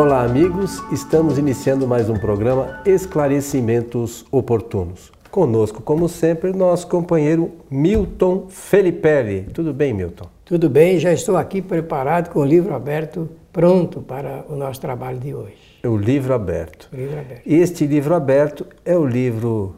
Olá, amigos. Estamos iniciando mais um programa Esclarecimentos Oportunos. Conosco, como sempre, nosso companheiro Milton Felipe. Tudo bem, Milton? Tudo bem, já estou aqui preparado com o livro aberto, pronto para o nosso trabalho de hoje. O livro aberto. O livro aberto. Este livro aberto é o livro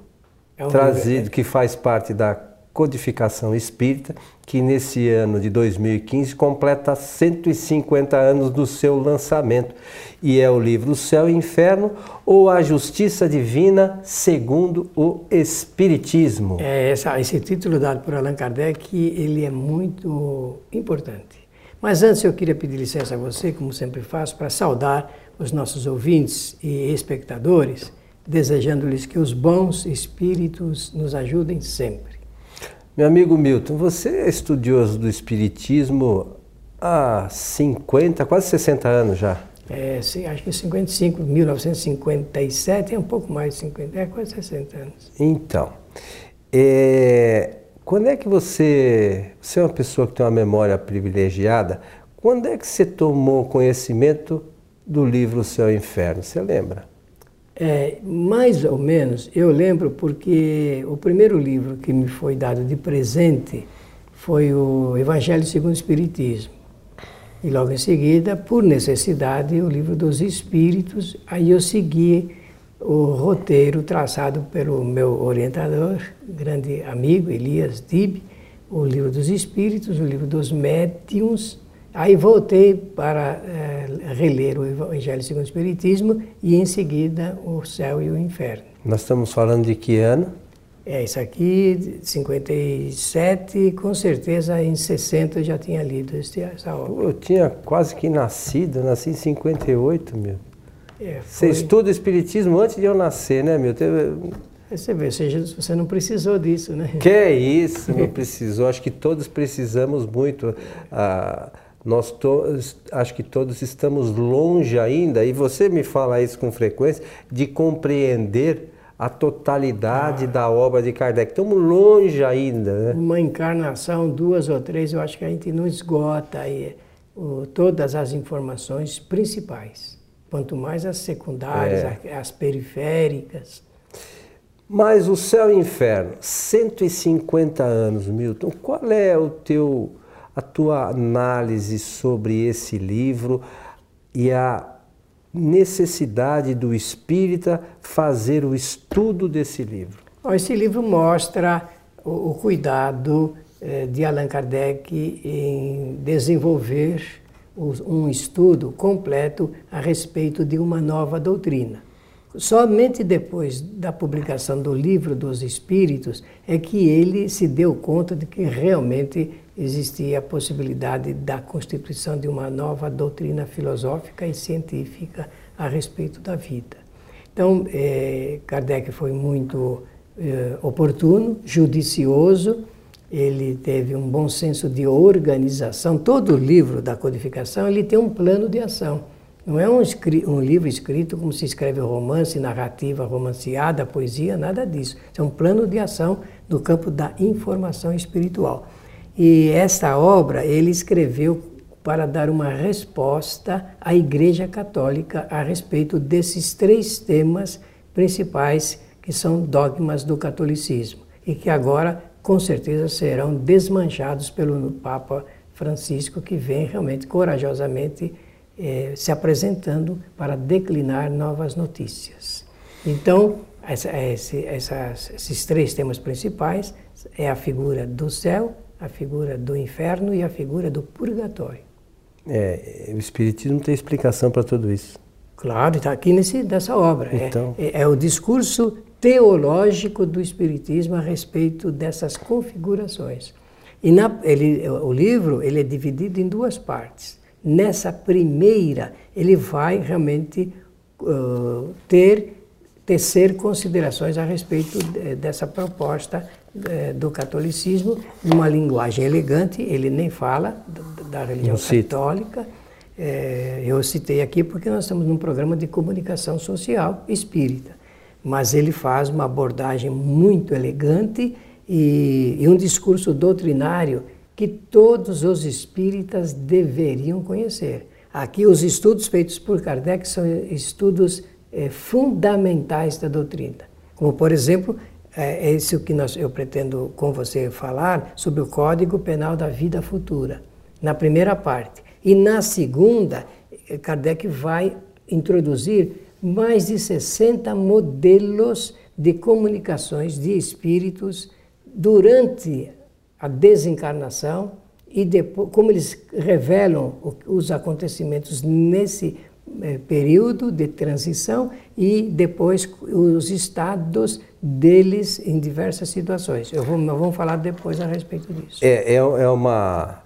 É um trazido, livro- que faz parte da codificação espírita, que nesse ano de 2015 completa 150 anos do seu lançamento. E é o livro Céu e Inferno ou A Justiça Divina segundo o Espiritismo. É, essa- esse título dado por Allan Kardec, ele é muito importante. Mas antes eu queria pedir licença a você, como sempre faço, para saudar os nossos ouvintes e espectadores, desejando-lhes que os bons espíritos nos ajudem sempre. Meu amigo Milton, você é estudioso do Espiritismo há 50, quase 60 anos já. É, sim, acho que 55, 1957, é um pouco mais de 50, é quase 60 anos. Então, é, quando é que você, você é uma pessoa que tem uma memória privilegiada, quando é que você tomou conhecimento do livro O Céu e o Inferno? Você lembra? É, mais ou menos, eu lembro porque o primeiro livro que me foi dado de presente foi o Evangelho segundo o Espiritismo. E logo em seguida, por necessidade, o livro dos Espíritos. Aí eu segui o roteiro traçado pelo meu orientador, grande amigo Elias Dib, o livro dos Espíritos, o livro dos Médiuns. Aí voltei para eh, reler o Evangelho segundo o Espiritismo e em seguida o Céu e o Inferno. Nós estamos falando de que ano? É, isso aqui, 57, com certeza em 60 eu já tinha lido essa obra. Eu tinha quase que nascido, nasci em 58, meu. É, Você foi- estuda Espiritismo antes de eu nascer, né, meu? Você vê, você, já- você não precisou disso, né? Que é isso, não precisou. Acho que todos precisamos muito. Ah, nós todos, acho que todos estamos longe ainda, e você me fala isso com frequência, de compreender a totalidade da obra de Kardec. Estamos longe ainda, né? Uma encarnação, duas ou três, eu acho que a gente não esgota aí, o- todas as informações principais. Quanto mais as secundárias, É. as periféricas. Mas o céu e o inferno, 150 anos, Milton. Qual é o teu, a tua análise sobre esse livro e a necessidade do espírita fazer o estudo desse livro? Esse livro mostra o, cuidado eh, de Allan Kardec em desenvolver um estudo completo a respeito de uma nova doutrina. Somente depois da publicação do Livro dos Espíritos é que ele se deu conta de que realmente existia a possibilidade da constituição de uma nova doutrina filosófica e científica a respeito da vida. Então, eh, Kardec foi muito eh, oportuno, judicioso, ele teve um bom senso de organização. Todo livro da codificação ele tem um plano de ação. Não é um, um livro escrito como se escreve romance, narrativa romanceada, poesia, nada disso. É um plano de ação no campo da informação espiritual. E esta obra ele escreveu para dar uma resposta à Igreja Católica a respeito desses três temas principais que são dogmas do catolicismo e que agora com certeza serão desmanchados pelo Papa Francisco que vem realmente corajosamente eh, se apresentando para declinar novas notícias. Então, essa- esse- essas- esses três temas principais é a figura do céu, a figura do inferno e a figura do purgatório. É, o Espiritismo tem explicação para tudo isso. Claro, está aqui nesse, nessa obra. É- Então. É, é o discurso teológico do Espiritismo a respeito dessas configurações. E na, ele, o livro ele é dividido em duas partes. Nessa primeira, ele vai realmente uh, ter tecer considerações a respeito de- dessa proposta do catolicismo, numa linguagem elegante, ele nem fala da, religião católica. Eh, eu citei aqui porque nós estamos num programa de comunicação social espírita, mas ele faz uma abordagem muito elegante e um discurso doutrinário que todos os espíritas deveriam conhecer. Aqui os estudos feitos por Kardec são estudos é, fundamentais da doutrina. Como, por exemplo, é, é isso que nós, eu pretendo com você falar sobre o Código Penal da Vida Futura, na primeira parte. E na segunda, Kardec vai introduzir mais de 60 modelos de comunicações de espíritos durante a desencarnação e depois, como eles revelam os acontecimentos nesse é, período de transição e depois os estados deles em diversas situações. Eu vou, nós vamos falar depois a respeito disso. É, é, é, uma,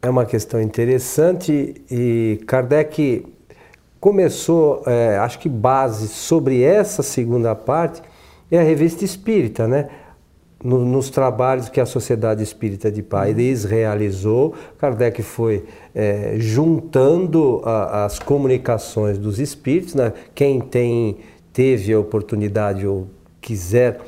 é uma questão interessante e Kardec começou, é, acho que base sobre essa segunda parte é a revista espírita, né? No, nos trabalhos que a Sociedade Espírita de Paris realizou, Kardec foi é, juntando a, as comunicações dos espíritos. Né? Quem tem, teve a oportunidade ou quiser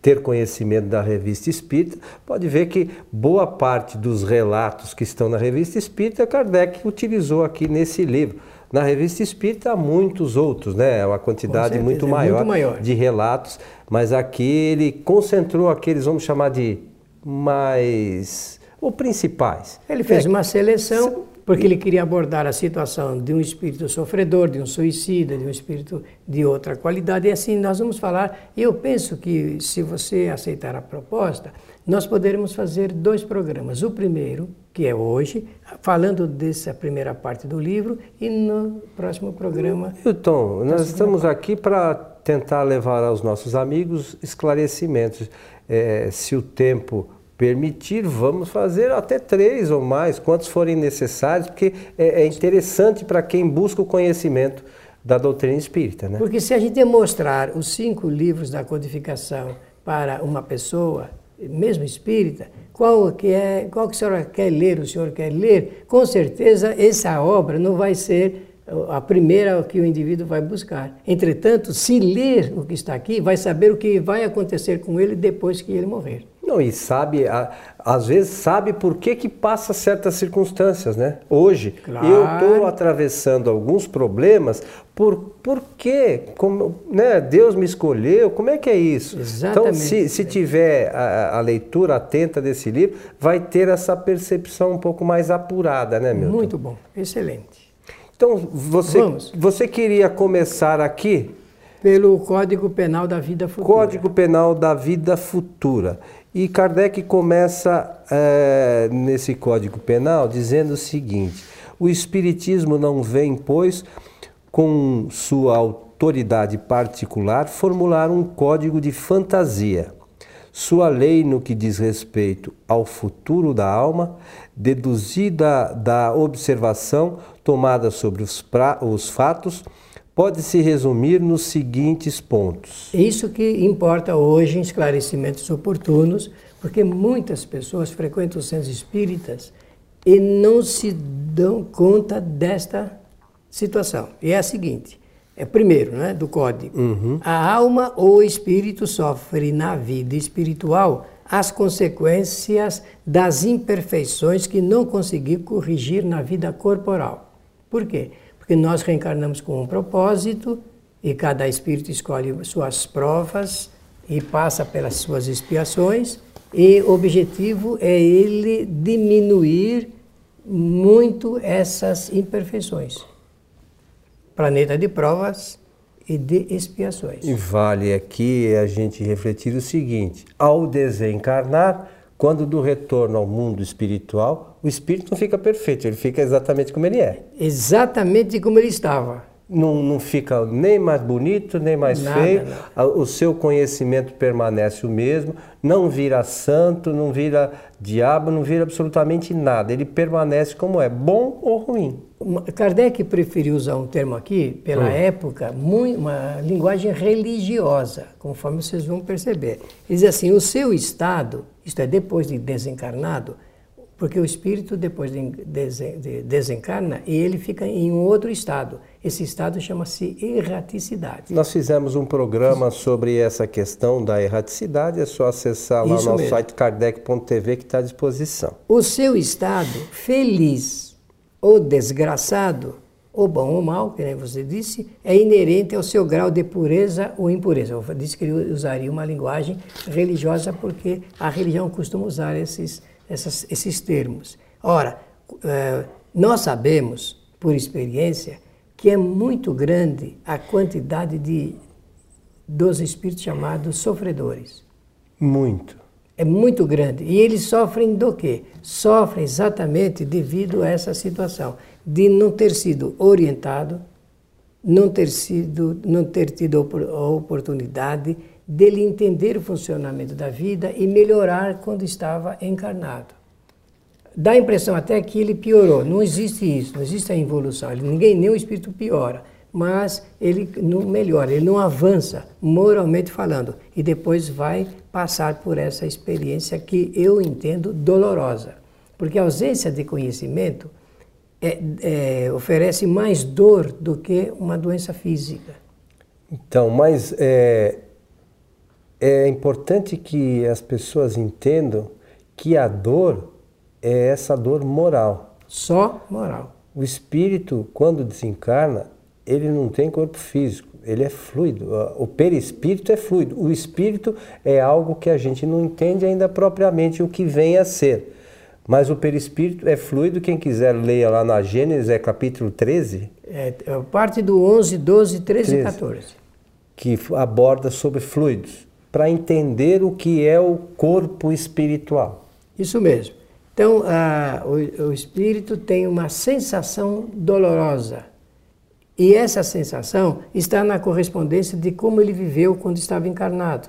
ter conhecimento da revista espírita, pode ver que boa parte dos relatos que estão na revista espírita, Kardec utilizou aqui nesse livro. Na revista espírita há muitos outros, né? É uma quantidade certeza, muito, maior é muito maior de relatos, mas aqui ele concentrou aqueles, vamos chamar de mais. ou principais. Ele fez é, uma seleção porque ele queria abordar a situação de um espírito sofredor, de um suicida, de um espírito de outra qualidade. E assim nós vamos falar. E eu penso que, se você aceitar a proposta, nós poderemos fazer dois programas. O primeiro, que é hoje, falando dessa primeira parte do livro, e no próximo programa. Milton, nós estamos parte. aqui para tentar levar aos nossos amigos esclarecimentos. É, se o tempo permitir, vamos fazer até três ou mais, quantos forem necessários, porque é, é interessante para quem busca o conhecimento da doutrina espírita. Né? Porque se a gente demonstrar os cinco livros da codificação para uma pessoa, mesmo espírita, qual que é, qual que o senhor quer ler, o senhor quer ler, com certeza essa obra não vai ser a primeira que o indivíduo vai buscar. Entretanto, se ler o que está aqui, vai saber o que vai acontecer com ele depois que ele morrer. Não, e sabe, às vezes sabe por que, que passa certas circunstâncias, né? Hoje, claro. eu estou atravessando alguns problemas, por, por quê? Como, né? Deus me escolheu, como é que é isso? Exatamente. Então, se, se tiver a, a, leitura atenta desse livro, vai ter essa percepção um pouco mais apurada, né, Milton? Muito bom, excelente. Então, você, você queria começar aqui? Pelo Código Penal da Vida Futura. Código Penal da Vida Futura. E Kardec começa é, nesse Código Penal dizendo o seguinte: o Espiritismo não vem, pois, com sua autoridade particular, formular um código de fantasia. Sua lei, no que diz respeito ao futuro da alma, deduzida da observação tomada sobre os, pra, os fatos, pode se resumir nos seguintes pontos. Isso que importa hoje em esclarecimentos oportunos, porque muitas pessoas frequentam os centros espíritas e não se dão conta desta situação. E é a seguinte: é primeiro, né, do código. Uhum. A alma ou espírito sofre na vida espiritual as consequências das imperfeições que não conseguiu corrigir na vida corporal. Por quê? Porque nós reencarnamos com um propósito e cada espírito escolhe suas provas e passa pelas suas expiações e o objetivo é ele diminuir muito essas imperfeições. Planeta de provas e de expiações. E vale aqui a gente refletir o seguinte: ao desencarnar, quando do retorno ao mundo espiritual, o espírito não fica perfeito, ele fica exatamente como ele é. Exatamente como ele estava. Não, não fica nem mais bonito, nem mais Nada, feio. O seu conhecimento permanece o mesmo, não vira santo, não vira diabo, não vira absolutamente nada. Ele permanece como é, bom ou ruim. Kardec preferiu usar um termo aqui, pela hum. época, muito, uma linguagem religiosa, conforme vocês vão perceber. Ele diz assim: o seu estado, isto é, depois de desencarnado, porque o espírito depois de desencarna e ele fica em um outro estado. Esse estado chama-se erraticidade. Nós fizemos um programa sobre essa questão da erraticidade, é só acessar lá Isso o nosso site kardec.tv que está à disposição. O seu estado feliz o desgraçado, o bom ou mal, que nem você disse, é inerente ao seu grau de pureza ou impureza. Eu disse que ele usaria uma linguagem religiosa porque a religião costuma usar esses, essas, esses termos. Ora, eh, nós sabemos, por experiência, que é muito grande a quantidade de, dos espíritos chamados sofredores. Muito. É muito grande. E eles sofrem do quê? Sofrem exatamente devido a essa situação de não ter sido orientado, não ter sido, não ter tido a oportunidade dele entender o funcionamento da vida e melhorar quando estava encarnado. Dá a impressão até que ele piorou. Não existe isso, não existe a evolução. Ninguém, nem o espírito piora mas ele não melhora, ele não avança, moralmente falando, e depois vai passar por essa experiência que eu entendo dolorosa. Porque a ausência de conhecimento é, é, oferece mais dor do que uma doença física. Então, mas é, é importante que as pessoas entendam que a dor é essa dor moral. Só moral. O espírito, quando desencarna, ele não tem corpo físico, ele é fluido. O perispírito é fluido. O espírito é algo que a gente não entende ainda propriamente o que vem a ser. Mas o perispírito é fluido. Quem quiser leia lá na Gênesis, é capítulo 13. É, é parte do 11, 12, 13 e 14. Que aborda sobre fluidos, para entender o que é o corpo espiritual. Isso mesmo. Então, o, o espírito tem uma sensação dolorosa e essa sensação está na correspondência de como ele viveu quando estava encarnado.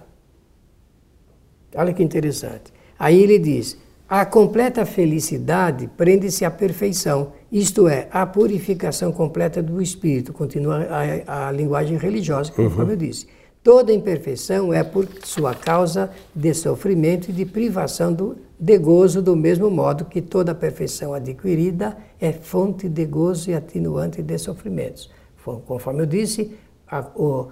Olha que interessante. Aí ele diz: a completa felicidade prende-se à perfeição, isto é, à purificação completa do espírito. Continua a, a linguagem religiosa, conforme uhum. eu disse. Toda imperfeição é por sua causa de sofrimento e de privação do, de gozo, do mesmo modo que toda perfeição adquirida é fonte de gozo e atenuante de sofrimentos. Conforme eu disse, a, o,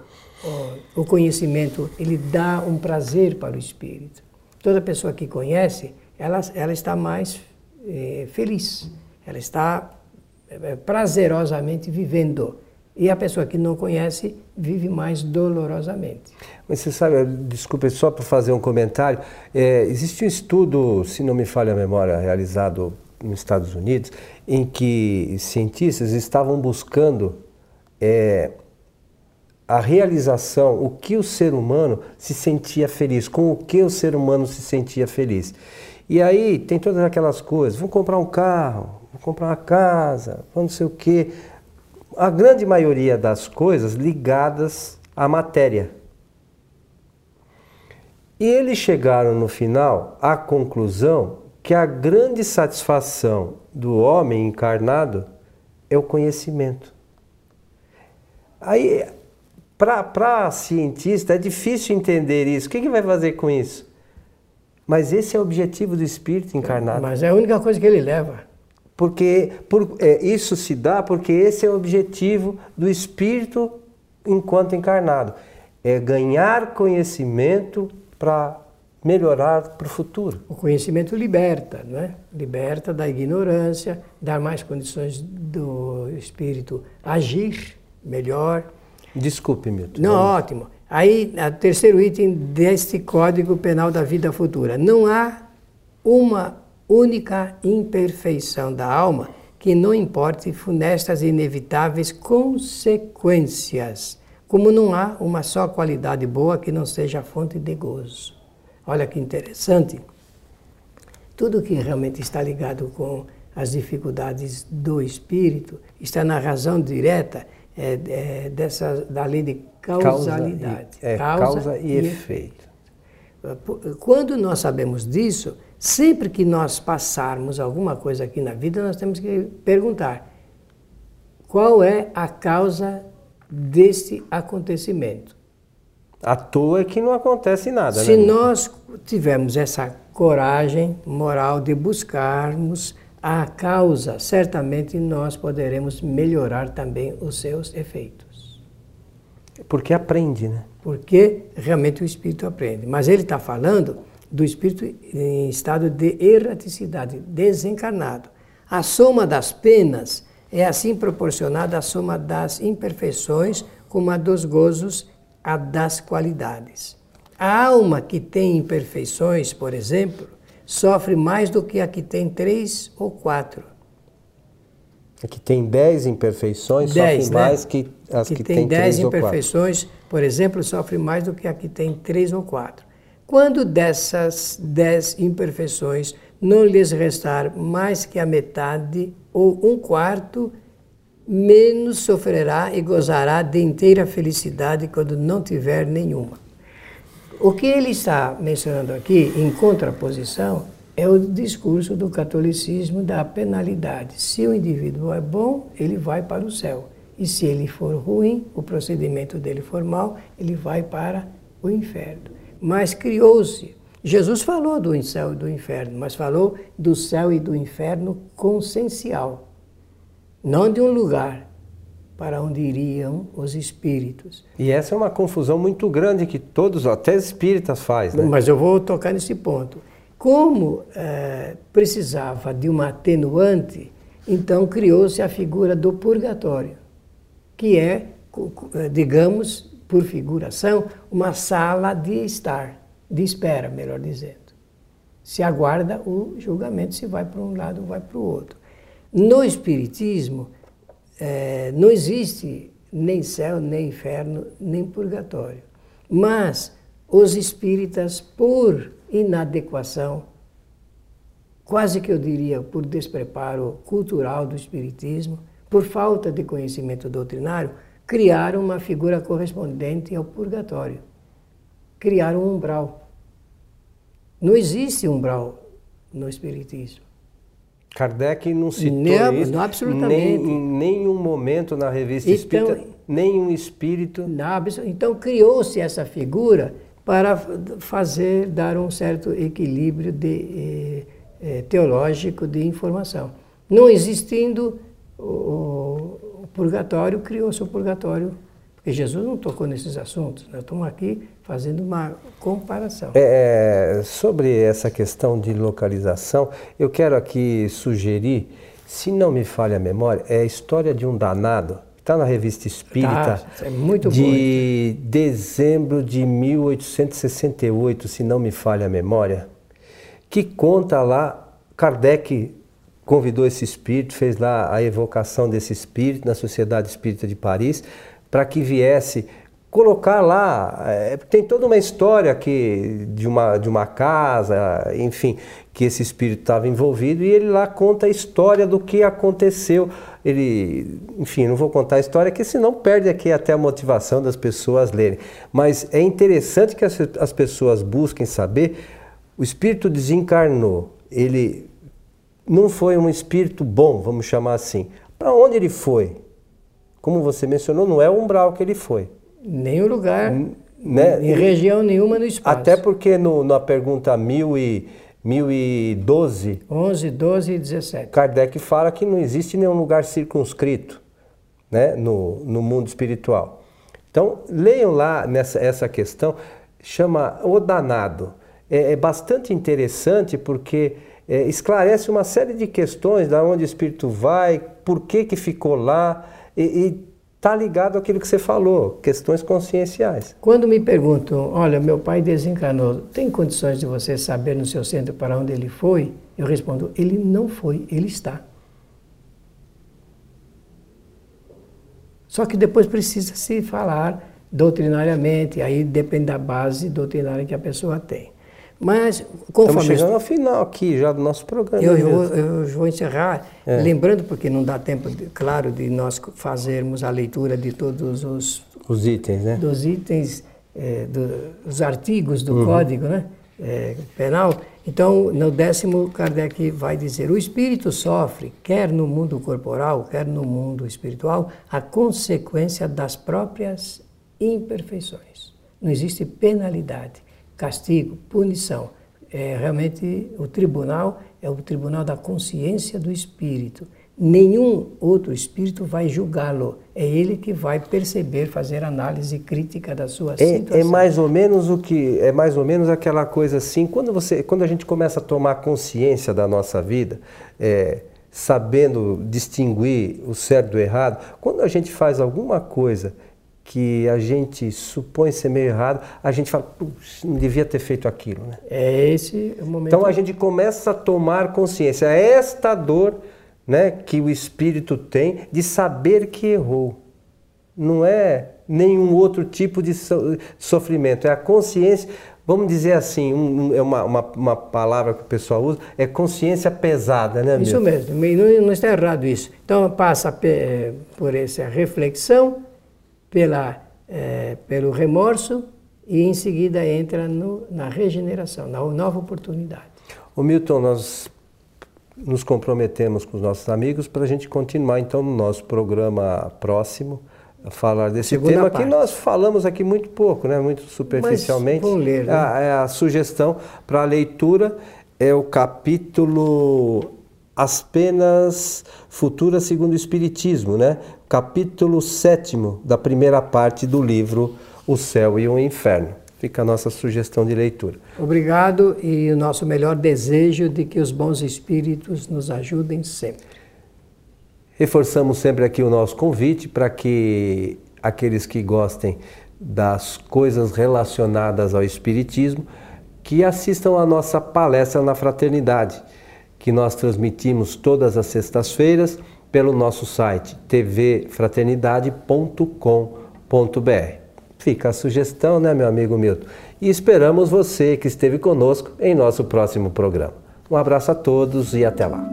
o, o, conhecimento ele dá um prazer para o espírito. Toda pessoa que conhece, ela, ela está mais eh, feliz, ela está eh, prazerosamente vivendo. E a pessoa que não conhece vive mais dolorosamente. Mas você sabe, desculpe só para fazer um comentário, é, existe um estudo, se não me falha a memória, realizado nos Estados Unidos, em que cientistas estavam buscando é, a realização, o que o ser humano se sentia feliz, com o que o ser humano se sentia feliz. E aí tem todas aquelas coisas, vamos comprar um carro, vamos comprar uma casa, vamos não sei o quê. A grande maioria das coisas ligadas à matéria. E eles chegaram no final à conclusão que a grande satisfação do homem encarnado é o conhecimento. Aí, para cientista, é difícil entender isso. O que, que vai fazer com isso? Mas esse é o objetivo do espírito encarnado. Mas é a única coisa que ele leva. Porque por, é, isso se dá porque esse é o objetivo do espírito enquanto encarnado. É ganhar conhecimento para melhorar para o futuro. O conhecimento liberta, não é? Liberta da ignorância, dá mais condições do espírito agir melhor. Desculpe, Milton. Não, ótimo. Aí, o terceiro item deste Código Penal da Vida Futura. Não há uma única imperfeição da alma que não importe funestas e inevitáveis consequências, como não há uma só qualidade boa que não seja fonte de gozo. Olha que interessante. Tudo que realmente está ligado com as dificuldades do espírito está na razão direta é, é, dessa, da lei de causalidade. Causa e, é, causa, causa e, e efeito. Quando nós sabemos disso, sempre que nós passarmos alguma coisa aqui na vida, nós temos que perguntar qual é a causa desse acontecimento. À toa é que não acontece nada. Se né? nós tivermos essa coragem moral de buscarmos a causa, certamente nós poderemos melhorar também os seus efeitos. Porque aprende, né? Porque realmente o espírito aprende. Mas ele está falando do espírito em estado de erraticidade, desencarnado. A soma das penas é assim proporcionada à soma das imperfeições, como a dos gozos, a das qualidades. A alma que tem imperfeições, por exemplo, sofre mais do que a que tem três ou quatro. A que tem dez imperfeições dez, sofre né? mais que as que, que tem, tem dez imperfeições, por exemplo, sofre mais do que a que tem três ou quatro. Quando dessas dez imperfeições não lhes restar mais que a metade ou um quarto, menos sofrerá e gozará de inteira felicidade quando não tiver nenhuma. O que ele está mencionando aqui, em contraposição, é o discurso do catolicismo da penalidade. Se o indivíduo é bom, ele vai para o céu. E se ele for ruim, o procedimento dele for mal, ele vai para o inferno. Mas criou-se. Jesus falou do céu e do inferno, mas falou do céu e do inferno consciencial, não de um lugar para onde iriam os espíritos. E essa é uma confusão muito grande que todos, até espíritas, faz, né? Mas eu vou tocar nesse ponto. Como é, precisava de uma atenuante, então criou-se a figura do purgatório, que é, digamos, por figuração, uma sala de estar, de espera, melhor dizendo. Se aguarda o julgamento se vai para um lado ou vai para o outro. No Espiritismo, é, não existe nem céu, nem inferno, nem purgatório. Mas os espíritas, por inadequação, quase que eu diria por despreparo cultural do espiritismo, por falta de conhecimento doutrinário, criaram uma figura correspondente ao purgatório. Criaram um umbral. Não existe umbral no espiritismo. Kardec não citou não, isso não, absolutamente. Nem, em nenhum momento na revista então, espírita, nenhum espírito. Não, então criou-se essa figura para fazer, dar um certo equilíbrio de, eh, eh, teológico de informação. Não existindo o, o purgatório, criou-se o purgatório, porque Jesus não tocou nesses assuntos. Nós estamos aqui fazendo uma comparação. É, é, sobre essa questão de localização, eu quero aqui sugerir, se não me falha a memória, é a história de um danado está na revista Espírita, tá, é muito de bom. dezembro de 1868, se não me falha a memória, que conta lá, Kardec convidou esse espírito, fez lá a evocação desse espírito na Sociedade Espírita de Paris, para que viesse colocar lá, é, tem toda uma história que de uma, de uma casa, enfim, que esse espírito estava envolvido e ele lá conta a história do que aconteceu. Ele, enfim, não vou contar a história, que senão perde aqui até a motivação das pessoas lerem. Mas é interessante que as, as pessoas busquem saber. O espírito desencarnou, ele não foi um espírito bom, vamos chamar assim. Para onde ele foi? Como você mencionou, não é o umbral que ele foi nenhum lugar, né? em região nenhuma no espaço. Até porque no, na pergunta mil e, 1012... 11, 12 e 17. Kardec fala que não existe nenhum lugar circunscrito né? no, no mundo espiritual. Então, leiam lá nessa essa questão, chama O Danado. É, é bastante interessante porque é, esclarece uma série de questões, da onde o espírito vai, por que, que ficou lá, e, está ligado àquilo que você falou, questões conscienciais. Quando me perguntam, olha, meu pai desencarnou, tem condições de você saber no seu centro para onde ele foi? Eu respondo, ele não foi, ele está. Só que depois precisa se falar doutrinariamente, aí depende da base doutrinária que a pessoa tem. Mas, conforme. Estamos chegando ao final aqui já do nosso programa. Eu, eu, vou, eu vou, encerrar, é. lembrando, porque não dá tempo, de, claro, de nós fazermos a leitura de todos os. Os itens, né? Dos itens, é, do, dos artigos do uhum. Código né? É, Penal. Então, no décimo, Kardec vai dizer: o espírito sofre, quer no mundo corporal, quer no mundo espiritual, a consequência das próprias imperfeições. Não existe penalidade castigo, punição. É, realmente o tribunal é o tribunal da consciência do espírito. Nenhum outro espírito vai julgá-lo. É ele que vai perceber, fazer análise crítica da sua é, situação. É mais ou menos o que é mais ou menos aquela coisa assim. Quando você, quando a gente começa a tomar consciência da nossa vida, é, sabendo distinguir o certo do errado, quando a gente faz alguma coisa que a gente supõe ser meio errado, a gente fala, não devia ter feito aquilo. Né? É esse o momento. Então a gente começa a tomar consciência. É esta dor né, que o espírito tem de saber que errou. Não é nenhum outro tipo de sofrimento, é a consciência. Vamos dizer assim, um, é uma, uma, uma, palavra que o pessoal usa, é consciência pesada, né? Isso mesmo, não, não está errado isso. Então passa por essa reflexão, pela, é, pelo remorso e em seguida entra no, na regeneração, na nova oportunidade. O Milton, nós nos comprometemos com os nossos amigos para a gente continuar então no nosso programa próximo falar desse Segunda tema parte. que nós falamos aqui muito pouco, né? muito superficialmente. Mas ler, né? a, a sugestão para a leitura é o capítulo As Penas Futuras segundo o Espiritismo, né? capítulo sétimo da primeira parte do livro O Céu e o Inferno. Fica a nossa sugestão de leitura. Obrigado e o nosso melhor desejo de que os bons espíritos nos ajudem sempre. Reforçamos sempre aqui o nosso convite para que aqueles que gostem das coisas relacionadas ao Espiritismo, que assistam a nossa palestra na Fraternidade, que nós transmitimos todas as sextas-feiras pelo nosso site tvfraternidade.com.br. Fica a sugestão, né, meu amigo Milton? E esperamos você que esteve conosco em nosso próximo programa. Um abraço a todos e até lá.